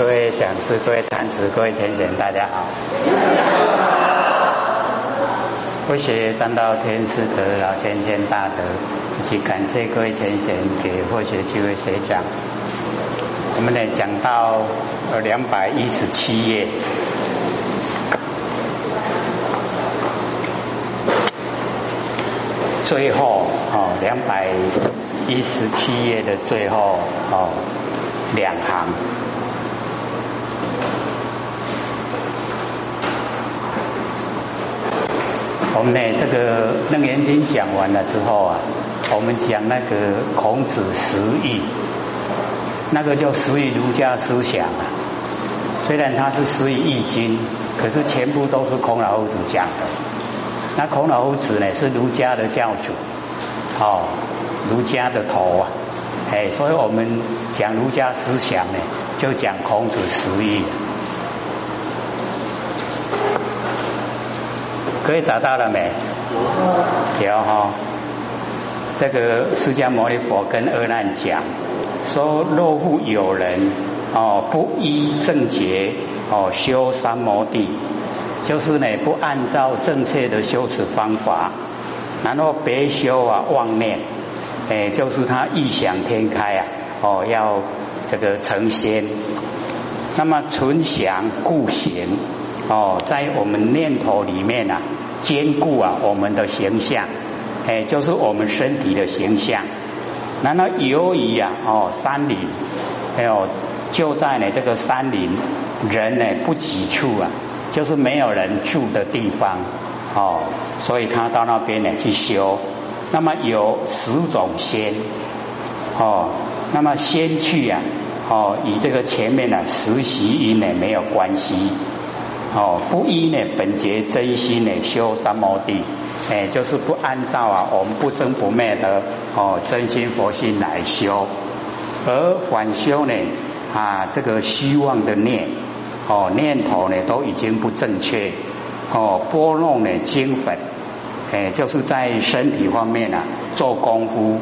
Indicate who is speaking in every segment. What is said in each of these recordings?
Speaker 1: 各位讲师、各位坛子、各位贤贤，大家好。佛学占道天师德老先贤大德，以及感谢各位贤贤给佛学机会学讲。我们呢讲到呃两百一十七页，最后哦两百一十七页的最后哦两行。我们呢，这个《楞严经》讲完了之后啊，我们讲那个孔子十义，那个叫十义儒家思想啊。虽然它是十义易经，可是全部都是孔老夫子讲的。那孔老夫子呢，是儒家的教主，哦，儒家的头啊，哎，所以我们讲儒家思想呢，就讲孔子十义。可以找到了没？有哈。这个释迦牟尼佛跟阿难讲说：若复有人哦不依正觉哦修三摩地，就是呢不按照正确的修持方法，然后别修啊妄念，哎，就是他异想天开啊哦要这个成仙，那么存想故行。哦，在我们念头里面啊，兼顾啊我们的形象，哎，就是我们身体的形象。然后由于啊，哦，山林，还有就在呢这个山林，人呢不几处啊，就是没有人住的地方，哦，所以他到那边呢去修。那么有十种仙，哦，那么先去啊，哦，与这个前面的实习因呢没有关系。哦，不依呢，本节真心呢修三摩地，哎，就是不按照啊我们不生不灭的哦真心佛心来修，而反修呢啊这个希望的念哦念头呢都已经不正确哦拨弄呢精粉，哎，就是在身体方面啊做功夫，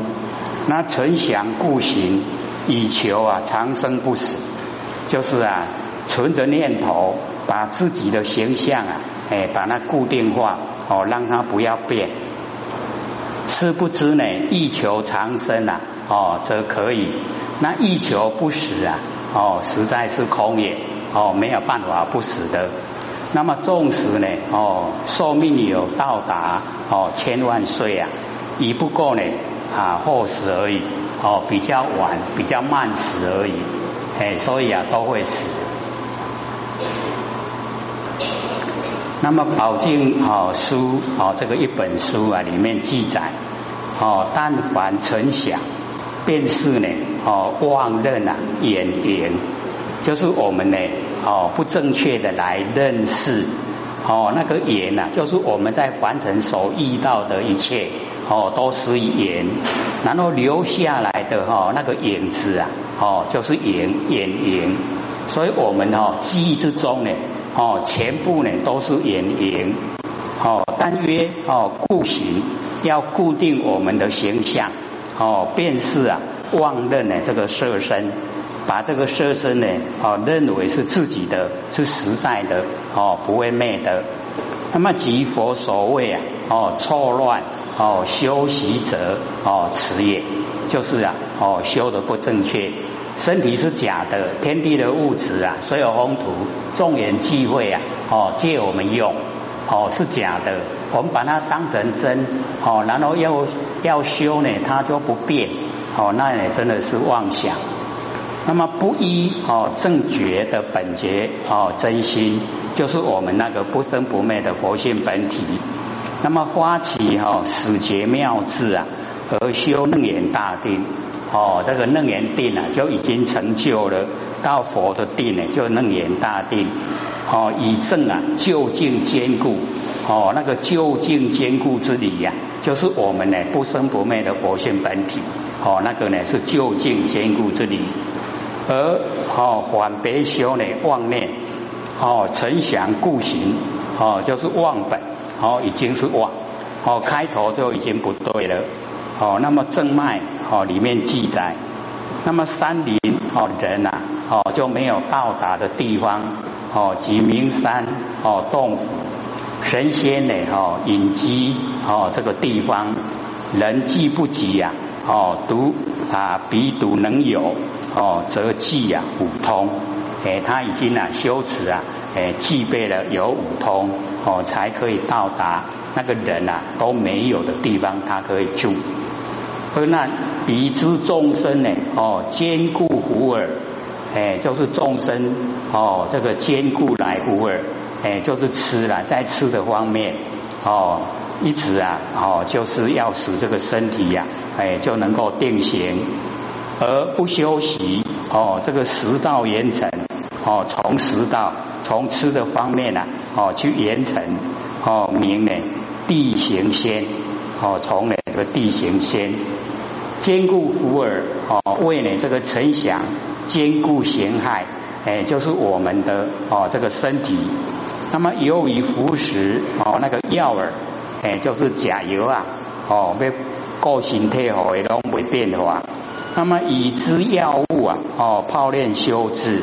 Speaker 1: 那存想固行以求啊长生不死，就是啊存着念头。把自己的形象啊，哎，把它固定化哦，让它不要变。是不知呢，欲求长生啊，哦，则可以。那欲求不死啊，哦，实在是空也，哦，没有办法不死的。那么纵使呢，哦，寿命有到达哦千万岁啊，已不过呢啊后死而已，哦，比较晚，比较慢死而已，哎，所以啊都会死。那么宝镜哦书哦这个一本书啊里面记载哦但凡成想便是呢哦妄认啊眼言，就是我们呢哦不正确的来认识哦那个言呐就是我们在凡尘所遇到的一切哦都是言，然后留下来的哈那个影子啊哦就是言言言，所以我们哦记忆之中呢。哦，全部呢都是眼影，哦，但约哦固形要固定我们的形象，哦，便是啊妄认呢这个色身，把这个色身呢哦认为是自己的，是实在的，哦不会灭的。那么即佛所谓啊，哦错乱哦修习者哦此也，就是啊哦修的不正确。身体是假的，天地的物质啊，所有风土众缘聚会啊，哦借我们用，哦是假的，我们把它当成真，哦然后要要修呢，它就不变，哦那也真的是妄想。那么不依哦正觉的本觉哦真心，就是我们那个不生不灭的佛性本体。那么发起哦死劫妙智啊，而修楞严大定。哦，这个楞严定啊，就已经成就了。到佛的定呢，就楞严大定。哦，以正啊，究竟坚固。哦，那个究竟坚固之理呀，就是我们呢不生不灭的佛性本体。哦，那个呢是究竟坚固之理。而哦，反别修呢妄念。哦，成想固行。哦，就是妄本。哦，已经是妄。哦，开头就已经不对了。哦，那么正脉。哦，里面记载，那么山里哦人呐哦就没有到达的地方哦，即名山哦洞府，神仙呢哦隐居哦这个地方，人既不及呀哦独啊彼独能有哦则技呀五通，哎他已经啊修持啊哎具备了有五通哦才可以到达那个人呐都没有的地方，他可以住。而那彼之众生呢？哦，坚固无耳，哎，就是众生哦，这个坚固来无耳，哎，就是吃了，在吃的方面哦，一直啊，哦，就是要使这个身体呀，哎，就能够定型，而不休息哦，这个食道严成哦，从食道从吃的方面啊，哦，去严成哦，名呢地行先哦，从哪个地行先？坚固福耳哦，为呢这个丞相坚固形害，哎，就是我们的哦这个身体。那么由于服食哦那个药饵，哎，就是甲油啊，哦被固形体哦也拢会变化。那么已知药物啊，哦泡炼修治，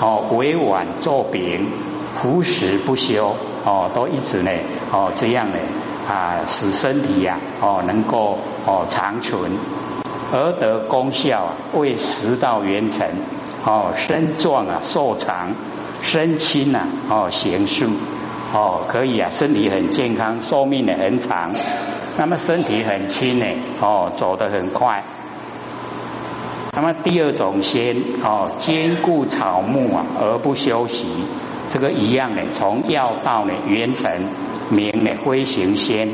Speaker 1: 哦委婉做饼，服食不休，哦都一直呢，哦这样呢啊使身体呀，哦能够哦长存。而得功效啊，为食道元成哦，身壮啊，寿长，身轻呐，哦，行速哦，可以啊，身体很健康，寿命也很长。那么身体很轻呢，哦，走得很快。那么第二种仙哦，兼顾草木啊，而不休息，这个一样的，从药道呢元成名呢飞行仙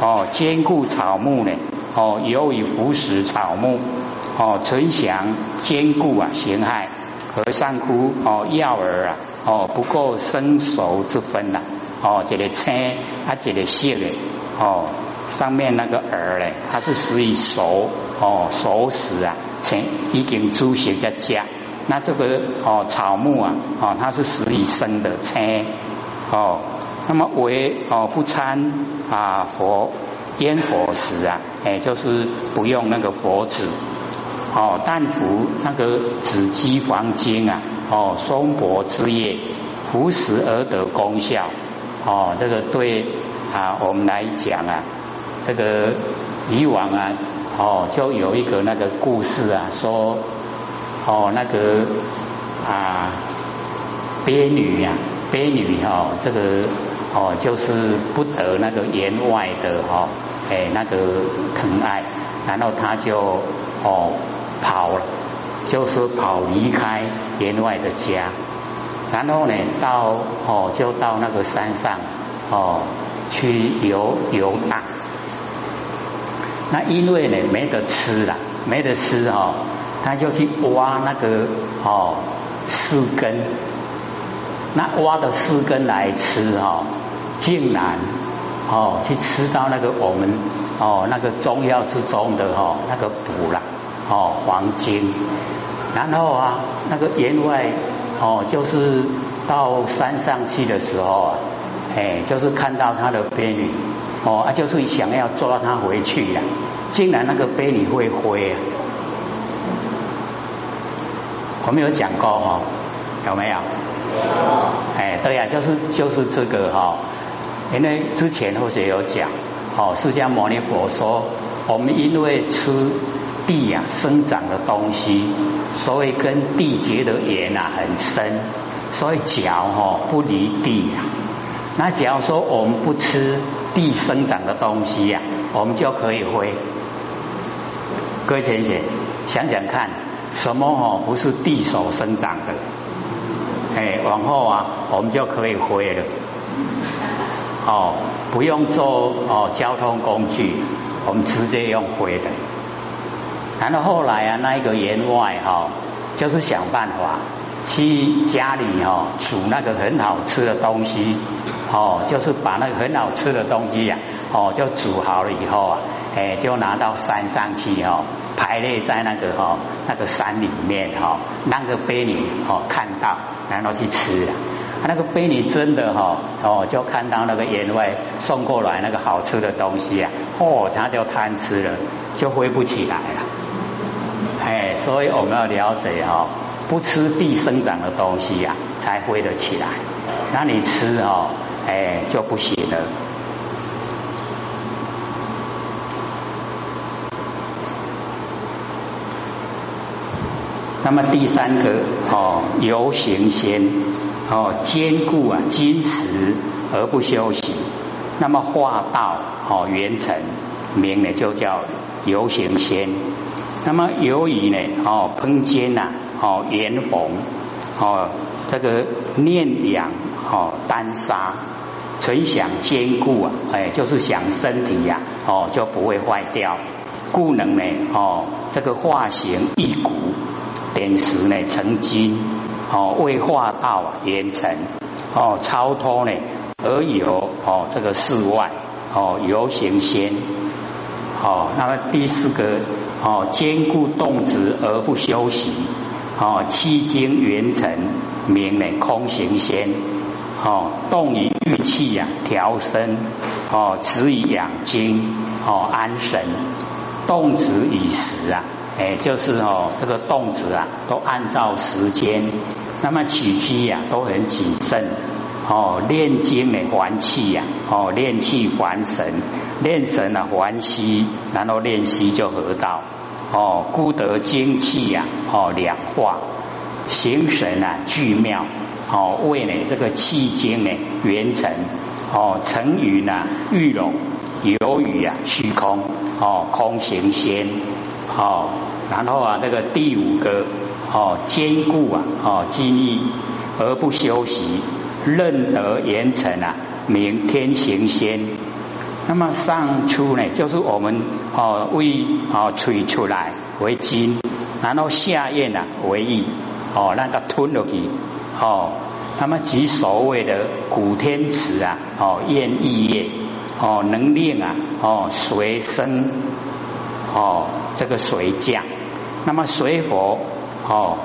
Speaker 1: 哦，兼顾草木呢。哦，由于腐食草木，哦，存祥坚固啊，形害和尚枯哦，药儿啊，哦，不够生熟之分呐，哦，这个青啊，这个色的哦，上面那个耳嘞，它是属于熟哦，熟食啊，青已经猪血在加，那这个哦，草木啊，哦，它是属于生的青哦，那么为哦不参啊佛。烟火时啊，哎，就是不用那个佛子哦，但服那个紫鸡黄金啊，哦，松柏之叶服食而得功效哦，这个对啊，我们来讲啊，这个以往啊，哦，就有一个那个故事啊，说哦，那个啊，鳖女呀，悲女哦，这个哦，就是不得那个言外的哈。哎，那个疼爱，然后他就哦跑了，就是跑离开员外的家，然后呢到哦就到那个山上哦去游游荡。那因为呢没得吃了，没得吃哦，他就去挖那个哦树根，那挖的树根来吃哦，竟然。哦，去吃到那个我们哦那个中药之中的哦那个补啦哦黄金，然后啊那个员外哦就是到山上去的时候啊，哎就是看到他的婢女哦啊就是想要抓他回去呀，竟然那个婢女会飞啊，我们有讲过哈，有没有？哎对呀，就是就是这个哈。因为之前或者有讲，哦，释迦牟尼佛说，我们因为吃地呀生长的东西，所以跟地结的缘啊很深，所以脚哈不离地呀。那假如说我们不吃地生长的东西呀，我们就可以飞。各位姐姐想想看，什么哦不是地所生长的？哎，往后啊，我们就可以飞了。哦，不用做哦交通工具，我们直接用飞的。然后后来啊，那一个员外哈，就是想办法去家里哦煮那个很好吃的东西，哦，就是把那个很好吃的东西呀，哦，就煮好了以后啊，哎，就拿到山上去哦，排列在那个哈那个山里面哈，那个碑里哦看到，然后去吃。那个婢女真的哈哦，就看到那个员外送过来那个好吃的东西啊，哦，他就贪吃了，就飞不起来了。哎，所以我们要了解哈，不吃地生长的东西呀，才飞得起来。那你吃哦，哎就不行了。那么第三个哦，游行仙哦，坚固啊坚持而不休息。那么化道哦圆成名呢，就叫游行仙。那么由于呢哦烹煎呐哦圆红哦这个念养哦丹砂，存想坚固啊哎就是想身体呀哦就不会坏掉，故能呢哦这个化形易骨。点石呢成金，哦为化道啊严成，哦超脱呢而有哦这个世外哦游行仙，哦那么第四个哦坚固动植而不休息，哦气经元成名呢空行仙，哦动以玉气呀调身，哦止以养精，哦安神，动植以时啊。哎，就是哦，这个动词啊，都按照时间，那么起居呀都很谨慎哦。练精呢还气呀，哦练气还神，练神啊还息，然后练息就合道哦。故得精气呀，哦两化，形神啊俱妙哦，为呢这个气精呢元成哦，成语呢玉龙有语啊虚空哦，空行仙。哦，然后啊，这个第五个哦，坚固啊，哦，精益而不休息，任得严成啊，明天行仙。那么上出呢，就是我们哦为哦吹出来为精，然后下咽啊为意，哦那个吞落去，哦，那么即所谓的古天池啊，哦咽意液，哦能令啊，哦随身。哦，这个水降，那么水火哦，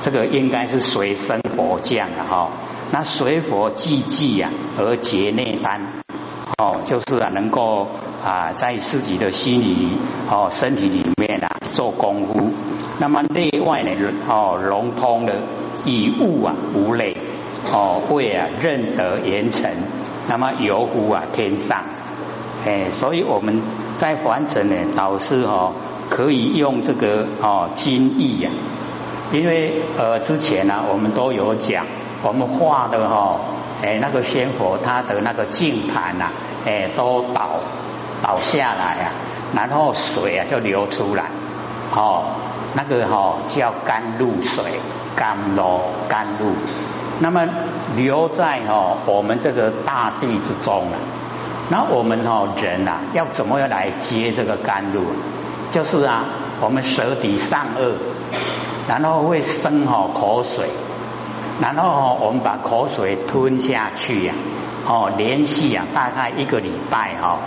Speaker 1: 这个应该是随生佛降的哈。那随佛寂寂呀，而结内丹哦，就是啊，能够啊，在自己的心里哦，身体里面啊做功夫。那么内外呢哦，融通了以物啊无类哦，为啊任得严成，那么游乎啊天上。哎，所以我们在凡尘呢，导师哦，可以用这个哦金意呀，因为呃之前呢，我们都有讲，我们画的哈，哎那个仙佛他的那个净盘呐，哎都倒倒下来啊，然后水啊就流出来，哦那个哈叫甘露水，甘露甘露，那么留在哈我们这个大地之中啊。那我们哦人呐，要怎么样来接这个甘露？就是啊，我们舌底上颚，然后会生哦口水，然后哦我们把口水吞下去呀，哦连续啊大概一个礼拜哈，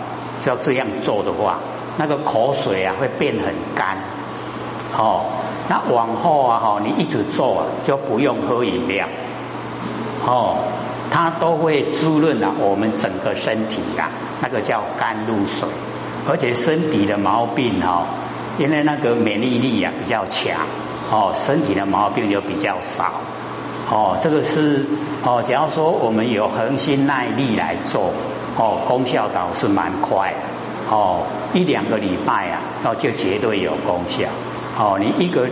Speaker 1: 要这样做的话，那个口水啊会变很干，哦，那往后啊哈你一直做啊就不用喝饮料，哦。它都会滋润啊，我们整个身体啊，那个叫甘露水，而且身体的毛病哦，因为那个免疫力啊比较强哦，身体的毛病就比较少哦。这个是哦，假如说我们有恒心耐力来做哦，功效倒是蛮快哦，一两个礼拜啊，那就绝对有功效哦。你一个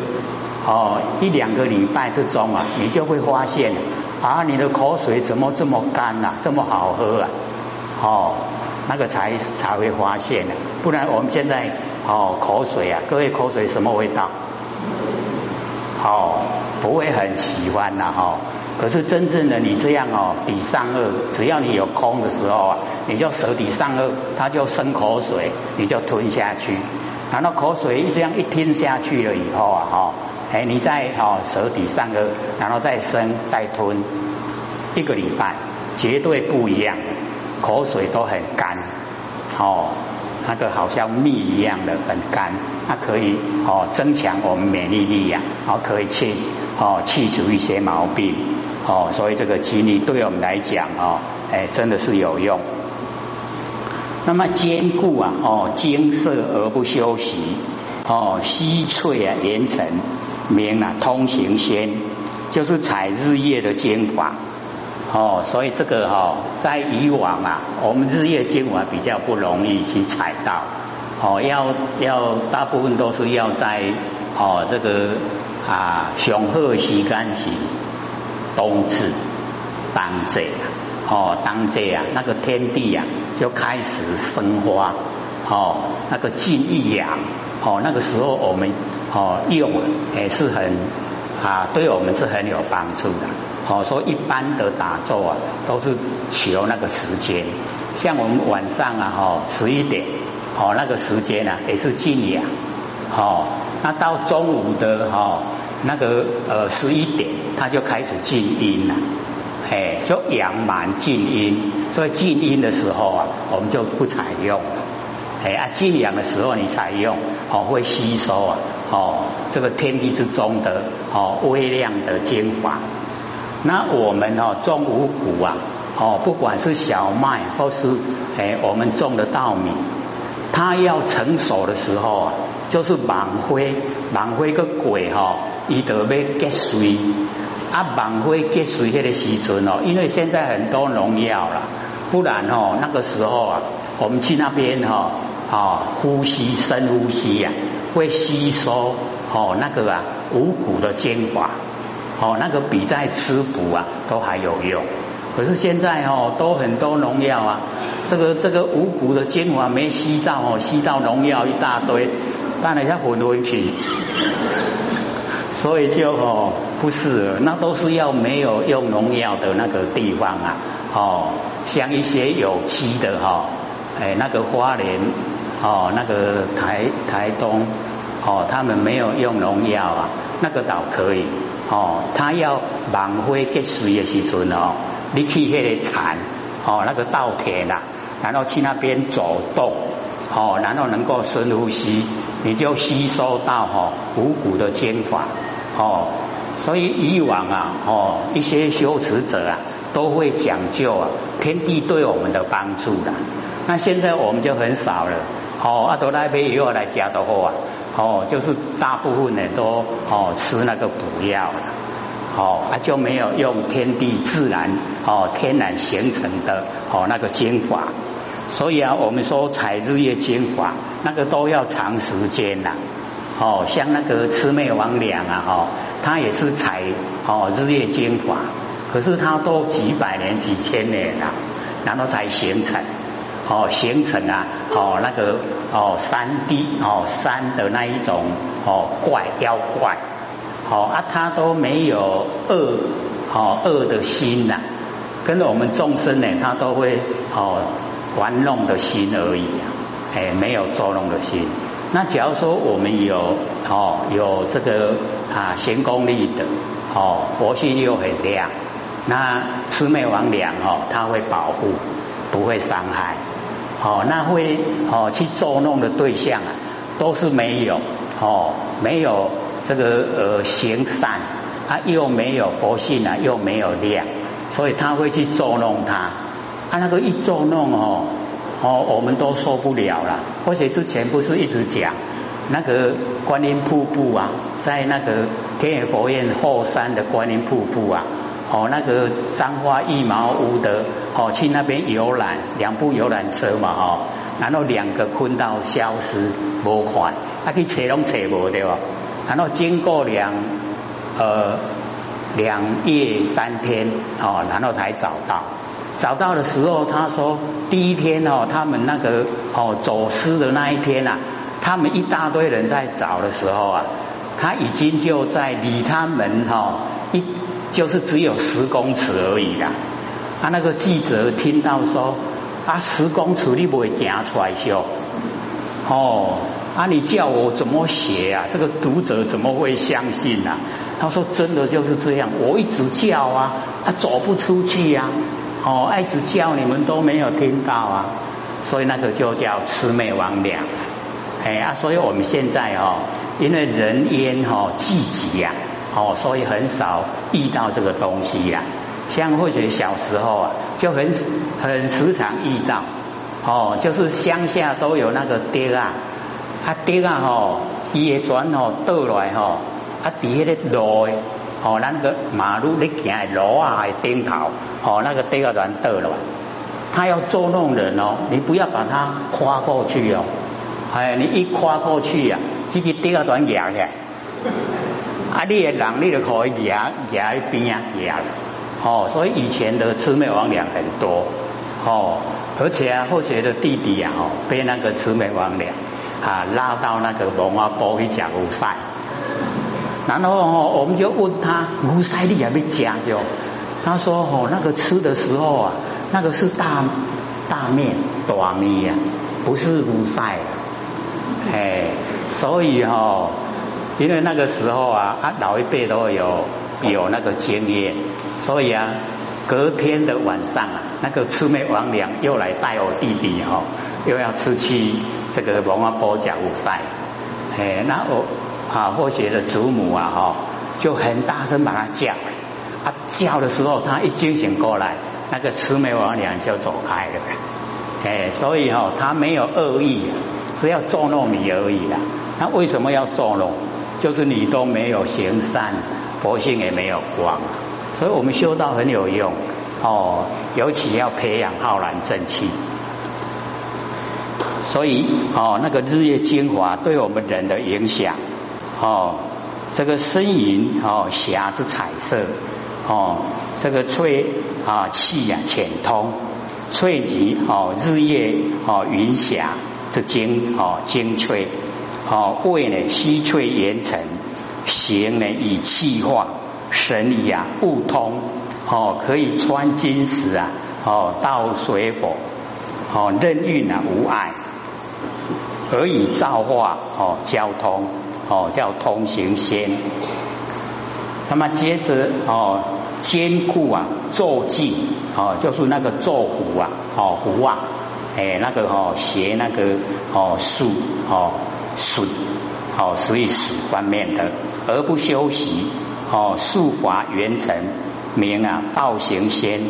Speaker 1: 哦一两个礼拜之中啊，你就会发现。啊，你的口水怎么这么干呐？这么好喝啊？哦，那个才才会发现的，不然我们现在哦口水啊，各位口水什么味道？哦，不会很喜欢呐哈。可是真正的你这样哦，比上颚，只要你有空的时候啊，你就舌底上颚，它就生口水，你就吞下去。然后口水这样一吞下去了以后啊，哈。哎，你再哦舌底上颚，然后再生再吞一个礼拜，绝对不一样，口水都很干，哦，那个好像蜜一样的很干，它可以哦增强我们免疫力呀，哦可以去哦去除一些毛病，哦，所以这个精力对我们来讲哦，哎真的是有用。那么坚固啊，哦精色而不休息。哦，西翠啊，严城名啊，通行仙，就是采日夜的经法。哦，所以这个哈，在以往啊，我们日夜经法比较不容易去采到。哦，要要大部分都是要在哦这个啊雄鹤时间是冬至当这啊，哦当这啊，那个天地啊就开始生花，哦那个静一养，哦那个时候我们哦用也是很啊对我们是很有帮助的。哦，说一般的打坐啊，都是求那个时间，像我们晚上啊，哈，十一点，哦，那个时间呢也是静养，哦，那到中午的哈，那个呃十一点，它就开始静音了，哎，就阳满静音，所以静音的时候啊，我们就不采用。了，哎啊，静养的时候你采用，哦，会吸收啊，哦，这个天地之中的哦微量的精华。那我们哦种五谷啊，哦不管是小麦或是哎我们种的稻米，它要成熟的时候，就是芒花芒花个鬼哈，伊得要结水啊芒花结水迄个时阵哦，因为现在很多农药了，不然哦那个时候啊，我们去那边哈啊呼吸深呼吸呀，会吸收哦那个啊五谷的精华。哦，那个比在吃补啊都还有用，可是现在哦都很多农药啊，这个这个五谷的精华没吸到哦，吸到农药一大堆，当然像混混去，所以就哦不是，那都是要没有用农药的那个地方啊，哦像一些有机的哈，哎那个花莲哦那个台台东。哦，他们没有用农药啊，那个倒可以。哦，他要芒花结穗的时阵哦，你去那个铲，哦，那个稻田啦，然后去那边走动，哦，然后能够深呼吸，你就吸收到哈五谷的精华。哦，所以以往啊，哦，一些修持者啊，都会讲究啊，天地对我们的帮助的。那现在我们就很少了。哦，阿多那边又要来加的货啊。哦，就是大部分呢都哦吃那个补药了，哦啊就没有用天地自然哦天然形成的哦那个精华，所以啊我们说采日月精华那个都要长时间呐，哦像那个魑魅魍魉啊哈，它也是采哦日月精华，可是它都几百年几千年了，然后才形成。哦，形成啊，哦那个哦山地哦山的那一种哦怪妖怪，好啊，他都没有恶哦恶的心呐，跟着我们众生呢，他都会哦玩弄的心而已啊，哎没有作弄的心。那假如说我们有哦有这个啊行功力的哦佛性又很亮，那魑魅魍魉哦他会保护，不会伤害。哦，那会哦去捉弄的对象啊，都是没有哦，没有这个呃行善，啊又没有佛性啊，又没有量，所以他会去捉弄他。他那个一捉弄哦哦，我们都受不了了。而且之前不是一直讲那个观音瀑布啊，在那个天野佛院后山的观音瀑布啊。哦，那个三花一毛屋的，哦，去那边游览，两部游览车嘛，哦，然后两个坤道消失，无款，他去找拢找无对吧？然后经过两呃两夜三天，哦，然后才找到，找到的时候，他说第一天哦，他们那个哦走失的那一天啊，他们一大堆人在找的时候啊，他已经就在离他们哈一。就是只有十公尺而已啦。他，那个记者听到说啊，十公尺你不会行出来修？哦，啊，你叫我怎么写啊？这个读者怎么会相信啊？他说真的就是这样，我一直叫啊，他走不出去呀。哦，一直叫你们都没有听到啊，所以那个就叫魑魅魍魉。哎啊，所以我们现在哦，因为人烟哈聚集呀。哦，所以很少遇到这个东西呀。像或者小时候啊，就很很时常遇到。哦，就是乡下都有那个爹啊，啊，底啊吼，伊的船吼倒来吼，啊，伫迄个路的，吼，咱个马路咧行的路啊的顶头，吼，那个底啊船倒来，他要捉弄人哦，你不要把它跨过去哦，哎，你一跨过去呀，迄个底啊船压起，啊，你的人你就可以压压一边啊压，哦，所以以前的魑魅魍魉很多，哦，而且啊，后学的弟弟啊，哦，被那个魑魅魍魉。啊，拉到那个龙华波去讲乌塞，然后哦，我们就问他乌塞你也没讲就，他说哦，那个吃的时候啊，那个是大大面大面呀，不是乌塞，哎，所以哦，因为那个时候啊，啊老一辈都有有那个经验，所以啊。隔天的晚上啊，那个魑魅魍魉又来带我弟弟哈，又要出去这个龙王波讲五赛，哎，那我啊或许的祖母啊哈，就很大声把他叫，他叫的时候，他一惊醒过来，那个魑魅魍魉就走开了，哎，所以哈，他没有恶意，只要捉弄你而已啦。那为什么要捉弄？就是你都没有行善，佛性也没有光。所以我们修道很有用哦，尤其要培养浩然正气。所以哦，那个日月精华对我们人的影响哦，这个呻吟哦，霞之彩色哦，这个翠啊气呀浅通，翠极哦日月哦云霞这精哦精粹哦味呢稀脆圆成，形呢以气化。神理啊，悟通哦，可以穿金石啊，哦，到水火哦，任运啊，无碍，而以造化哦，交通哦，叫通行仙。那么接着哦，坚固啊，坐骑哦，就是那个坐虎啊，哦，虎啊，哎，那个哦，学那个哦，术哦，术哦，属于术方面的，而不修习。哦，术法圆成名啊，道行仙。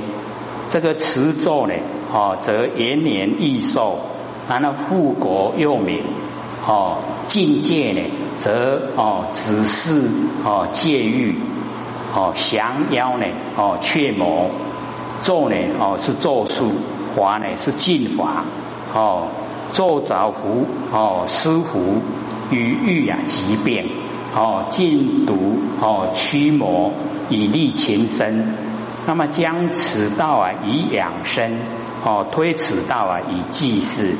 Speaker 1: 这个持咒呢，哦，则延年益寿，然后富国又民。哦，境界呢，则哦，只是哦，戒欲。哦，降妖呢，哦，却魔。咒呢，哦，是咒术；法呢，是禁法。哦，咒着福，哦，施福，与欲啊疾病。哦，禁毒哦，驱魔以利情身。那么将此道啊以养生，哦，推此道啊以济世。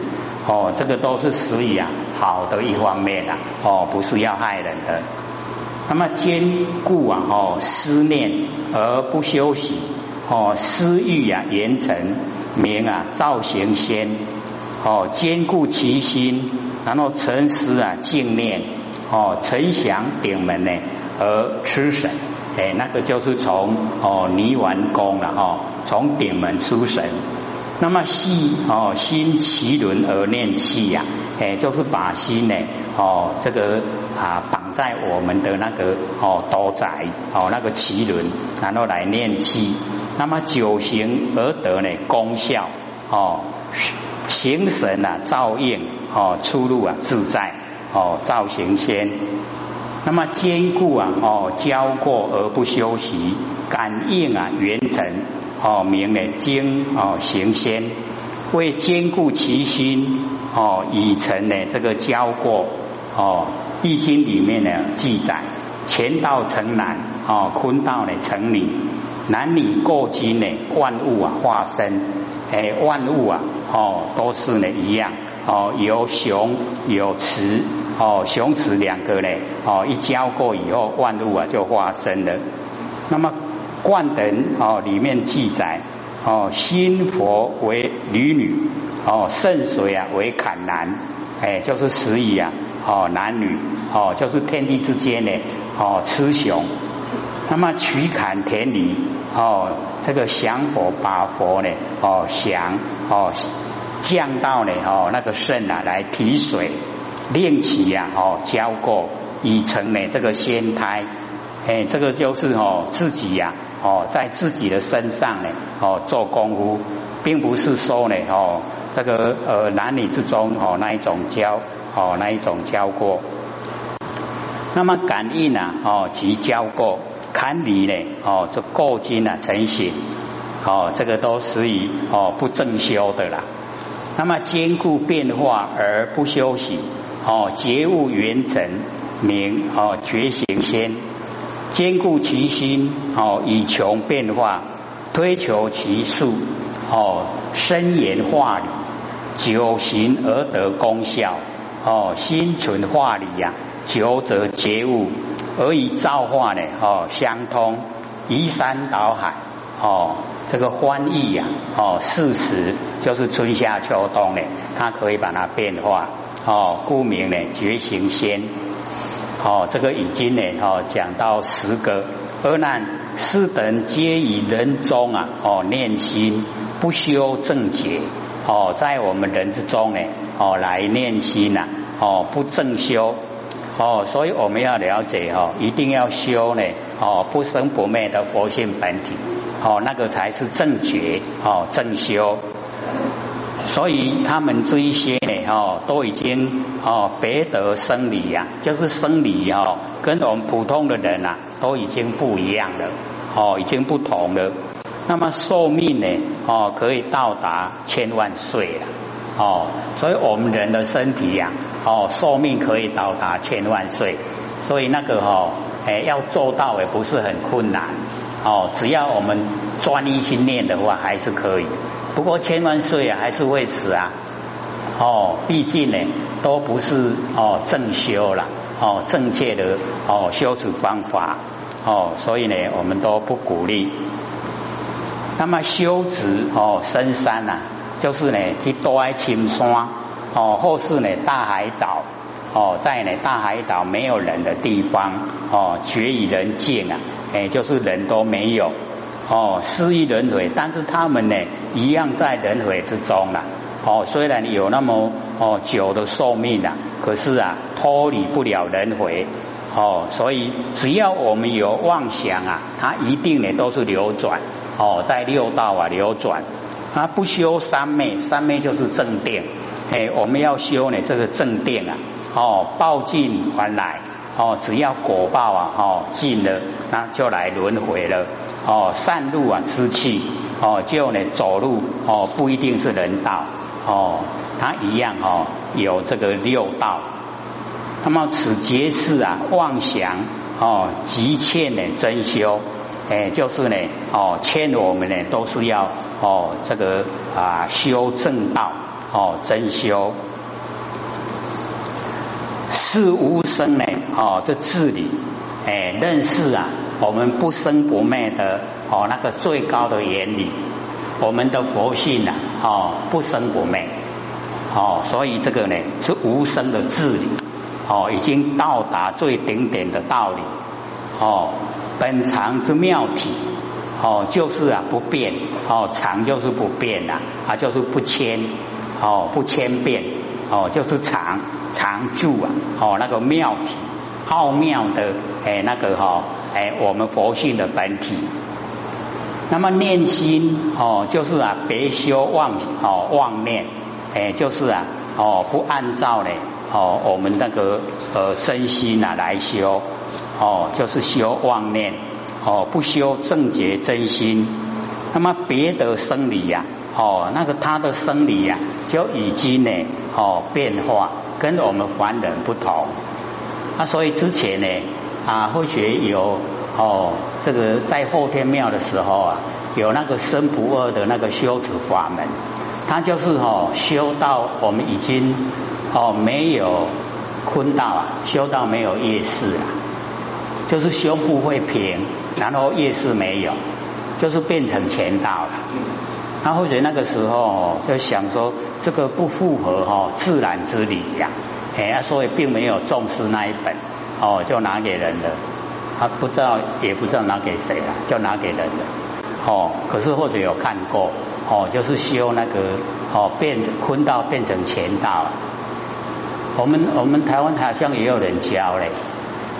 Speaker 1: 哦，这个都是属于啊好的一方面啊。哦，不是要害人的。那么兼顾啊哦思念而不休息，哦私欲啊严成名啊造行先。哦兼顾其心，然后沉思啊静念。哦，沉降顶门呢，而吃神，哎，那个就是从哦泥丸宫了哈，从顶门出神。那么系哦心奇轮而念气呀，哎，就是把心呢哦这个啊绑在我们的那个哦多宅哦那个奇轮，然后来念气。那么九行而得呢功效哦，行神啊照应哦出入啊自在。哦，造行仙，那么坚固啊，哦，教过而不休息，感应啊，圆成哦，名呢经哦行仙，为坚固其心哦，已成呢这个教过哦，易经里面呢记载，乾道成男哦，坤道呢成女，男女过金呢，万物啊化身，哎，万物啊哦都是呢一样。哦，有雄有雌，哦，雄雌两个呢，哦，一交过以后，万物啊就发生了。那么《冠等》哦里面记载，哦，心佛为女女，哦，圣水啊为坎男，哎，就是十以啊，哦，男女，哦，就是天地之间呢，哦，雌雄。那么取坎田里，哦，这个降佛把佛呢，哦，降，哦。降到呢哦那个肾啊来提水练起呀哦教过已成呢这个仙胎哎这个就是哦自己呀哦，在自己的身上呢哦做功夫，并不是说呢哦这个呃男女之中哦那一种交哦那一种交过。那么感应啊哦即交过，堪离呢哦这过经啊成形哦这个都属于哦不正修的啦。那么坚固变化而不休息哦觉悟圆成名哦觉醒先。兼顾其心哦，以穷变化，推求其数哦，深研化理，久行而得功效哦，心存化理呀，久则觉悟，而以造化呢哦相通，移山倒海哦，这个翻译呀哦，事实就是春夏秋冬呢，它可以把它变化哦，故名呢觉行仙。哦，这个已经呢，哦，讲到十个。而难，四等皆以人中啊，哦，念心不修正解，哦，在我们人之中呢，哦，来念心呐，哦，不正修，哦，所以我们要了解哦，一定要修呢，哦，不生不灭的佛性本体，哦，那个才是正觉，哦，正修。所以他们这一些呢，哦，都已经哦，别得生理呀，就是生理哦，跟我们普通的人啊，都已经不一样了，哦，已经不同了。那么寿命呢，哦，可以到达千万岁了，哦，所以我们人的身体呀，哦，寿命可以到达千万岁，所以那个哦，哎，要做到也不是很困难，哦，只要我们专一去念的话，还是可以。不过千万岁啊，还是会死啊！哦，毕竟呢，都不是哦正修了哦，正确的哦修持方法哦，所以呢，我们都不鼓励。那么修持哦深山呐，就是呢去多爱青山哦，或是呢大海岛哦，在呢大海岛没有人的地方哦，绝与人境啊，哎，就是人都没有。哦，失意轮回，但是他们呢，一样在轮回之中了。哦，虽然有那么哦久的寿命啊，可是啊，脱离不了轮回。哦，所以只要我们有妄想啊，它一定呢都是流转。哦，在六道啊流转，它不修三昧，三昧就是正定。哎，我们要修呢这个正定啊。哦，报尽还来。哦，只要果报啊，哦尽了，那就来轮回了。哦，善路啊，吃气，哦，就呢走路，哦，不一定是人道，哦，它一样哦，有这个六道。那么此皆是啊妄想，哦，急欠呢真修，哎，就是呢，哦，欠我们呢都是要哦这个啊修正道，哦真修。是无生呢？哦，这治理，哎，认识啊，我们不生不灭的哦，那个最高的原理，我们的佛性啊，哦，不生不灭，哦，所以这个呢是无声的治理，哦，已经到达最顶点的道理，哦，本常之妙体，哦，就是啊不变，哦，常就是不变呐，啊，就是不迁，哦，不迁变。哦，就是常常住啊，哦，那个妙体奥妙的哎，那个哈哎，我们佛性的本体。那么念心哦，就是啊，别修妄哦妄念，哎，就是啊哦，不按照呢哦，我们那个呃真心啊来修哦，就是修妄念哦，不修正觉真心。那么别的生理呀。哦，那个他的生理呀，就已经呢，哦，变化跟我们凡人不同。啊，所以之前呢，啊，或许有哦，这个在后天庙的时候啊，有那个生不二的那个修持法门，他就是哦，修到我们已经哦没有坤道啊，修到没有夜视啊，就是胸部会平，然后夜视没有，就是变成前道了。他或者那个时候就想说，这个不符合哈自然之理呀，哎，所以并没有重视那一本，哦，就拿给人了。他不知道，也不知道拿给谁了，就拿给人了。哦，可是或者有看过，哦，就是修那个哦变坤道变成乾道。我们我们台湾好像也有人教嘞，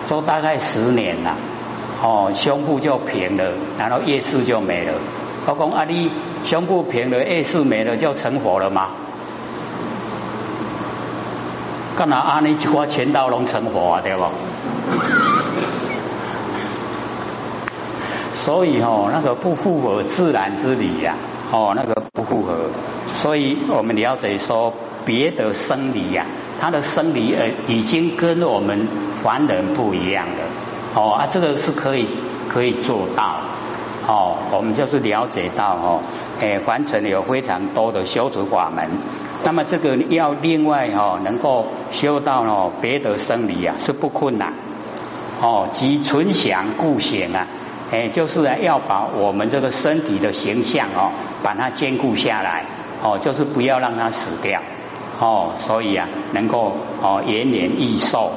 Speaker 1: 说大概十年了。哦，胸部就平了，然后业事就没了。我讲啊，你胸部平了，业事没了，就成佛了吗？干哪阿弥陀佛，全道龙成佛啊，对不？所以哦，那个不符合自然之理呀，哦，那个不符合。所以我们了解说，别的生理呀，它的生理呃已经跟我们凡人不一样了。哦啊，这个是可以可以做到。哦，我们就是了解到哦，诶，凡尘有非常多的修持法门。那么这个要另外哦，能够修到哦别的生理啊，是不困难。哦，即存想故显啊。哎，就是要把我们这个身体的形象哦，把它兼顾下来哦，就是不要让它死掉哦，所以啊，能够哦延年益寿